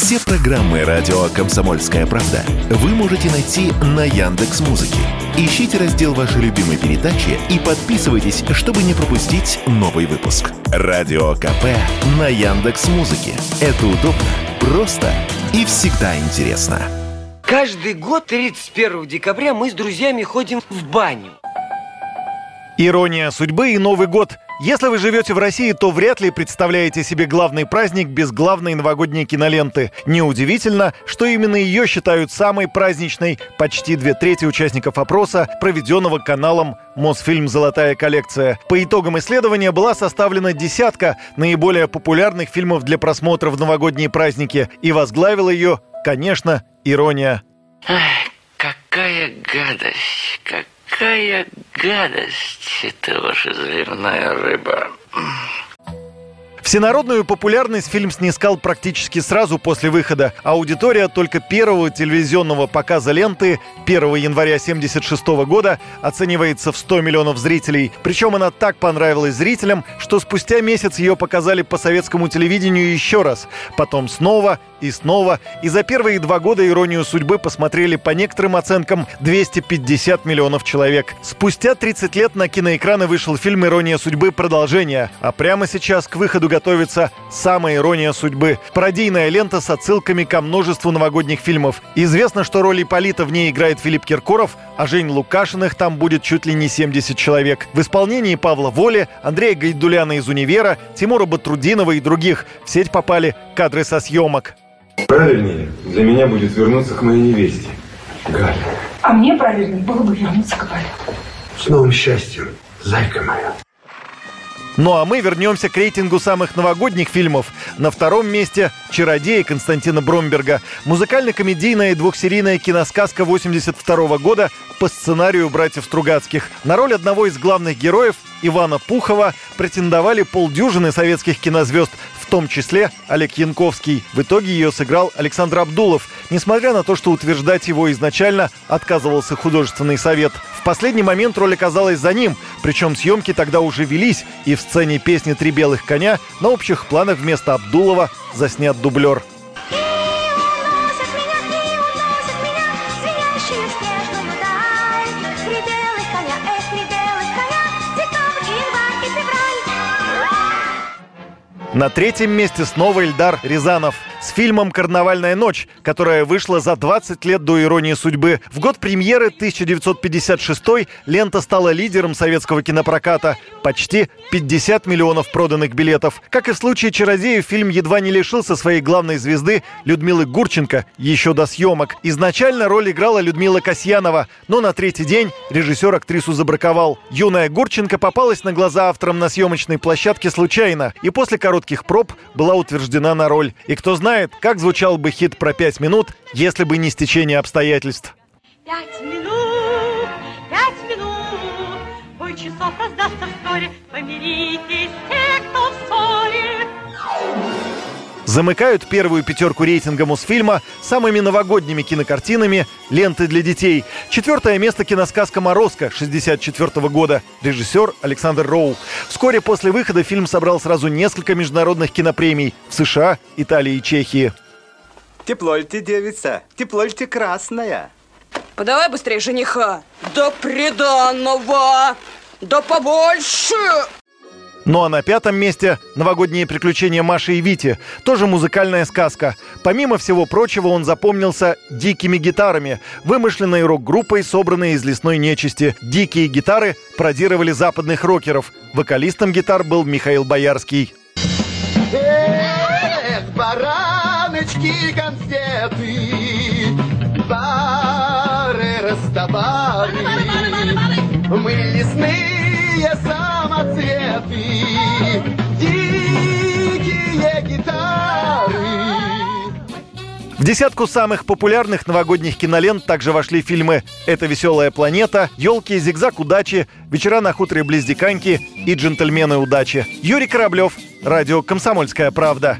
Все программы радио Комсомольская правда вы можете найти на Яндекс Музыке. Ищите раздел вашей любимой передачи и подписывайтесь, чтобы не пропустить новый выпуск. Радио КП на Яндекс Музыке. Это удобно, просто и всегда интересно. Каждый год 31 декабря мы с друзьями ходим в баню. Ирония судьбы и Новый год. Если вы живете в России, то вряд ли представляете себе главный праздник без главной новогодней киноленты. Неудивительно, что именно ее считают самой праздничной. Почти две трети участников опроса, проведенного каналом Мосфильм «Золотая коллекция». По итогам исследования была составлена десятка наиболее популярных фильмов для просмотра в новогодние праздники. И возглавила ее, конечно, «Ирония». Ах, какая гадость, как какая гадость это ваша заливная рыба. Всенародную популярность фильм снискал практически сразу после выхода. Аудитория только первого телевизионного показа ленты 1 января 1976 года оценивается в 100 миллионов зрителей. Причем она так понравилась зрителям, что спустя месяц ее показали по советскому телевидению еще раз. Потом снова и снова. И за первые два года «Иронию судьбы» посмотрели по некоторым оценкам 250 миллионов человек. Спустя 30 лет на киноэкраны вышел фильм «Ирония судьбы. Продолжение». А прямо сейчас к выходу готовится «Самая ирония судьбы». Пародийная лента с отсылками ко множеству новогодних фильмов. Известно, что роль Ипполита в ней играет Филипп Киркоров, а Жень Лукашиных там будет чуть ли не 70 человек. В исполнении Павла Воли, Андрея Гайдуляна из «Универа», Тимура Батрудинова и других в сеть попали кадры со съемок. Правильнее для меня будет вернуться к моей невесте, Галя. А мне правильнее было бы вернуться к Вале. С новым счастьем, зайка моя. Ну а мы вернемся к рейтингу самых новогодних фильмов. На втором месте «Чародеи» Константина Бромберга. Музыкально-комедийная и двухсерийная киносказка 82 года по сценарию братьев Стругацких. На роль одного из главных героев, Ивана Пухова, претендовали полдюжины советских кинозвезд, в том числе Олег Янковский. В итоге ее сыграл Александр Абдулов, несмотря на то, что утверждать его изначально отказывался художественный совет. Последний момент роль оказалась за ним, причем съемки тогда уже велись, и в сцене песни «Три белых коня» на общих планах вместо Абдулова заснят дублер. На третьем месте снова Эльдар Рязанов с фильмом «Карнавальная ночь», которая вышла за 20 лет до «Иронии судьбы». В год премьеры 1956 лента стала лидером советского кинопроката. Почти 50 миллионов проданных билетов. Как и в случае «Чародеев», фильм едва не лишился своей главной звезды Людмилы Гурченко еще до съемок. Изначально роль играла Людмила Касьянова, но на третий день режиссер актрису забраковал. Юная Гурченко попалась на глаза авторам на съемочной площадке случайно и после коротких проб была утверждена на роль. И кто знает, как звучал бы хит про пять минут, если бы не стечение обстоятельств. Пять минут, пять минут, часов раздастся вскоре, помиритесь те, кто в ссоре. Замыкают первую пятерку рейтинга Мосфильма самыми новогодними кинокартинами «Ленты для детей». Четвертое место киносказка «Морозко» 64 года. Режиссер Александр Роу. Вскоре после выхода фильм собрал сразу несколько международных кинопремий в США, Италии и Чехии. Тепло ли ты, девица? Тепло ли ты красная? Подавай быстрее жениха. Да приданного. Да побольше. Ну а на пятом месте «Новогодние приключения Маши и Вити». Тоже музыкальная сказка. Помимо всего прочего, он запомнился «Дикими гитарами», вымышленной рок-группой, собранной из лесной нечисти. «Дикие гитары» пародировали западных рокеров. Вокалистом гитар был Михаил Боярский. Эх, бараночки, конфеты, В десятку самых популярных новогодних кинолент также вошли фильмы «Это веселая планета», «Елки», «Зигзаг удачи», «Вечера на хуторе близ Диканьки» и «Джентльмены удачи». Юрий Кораблев, радио «Комсомольская правда».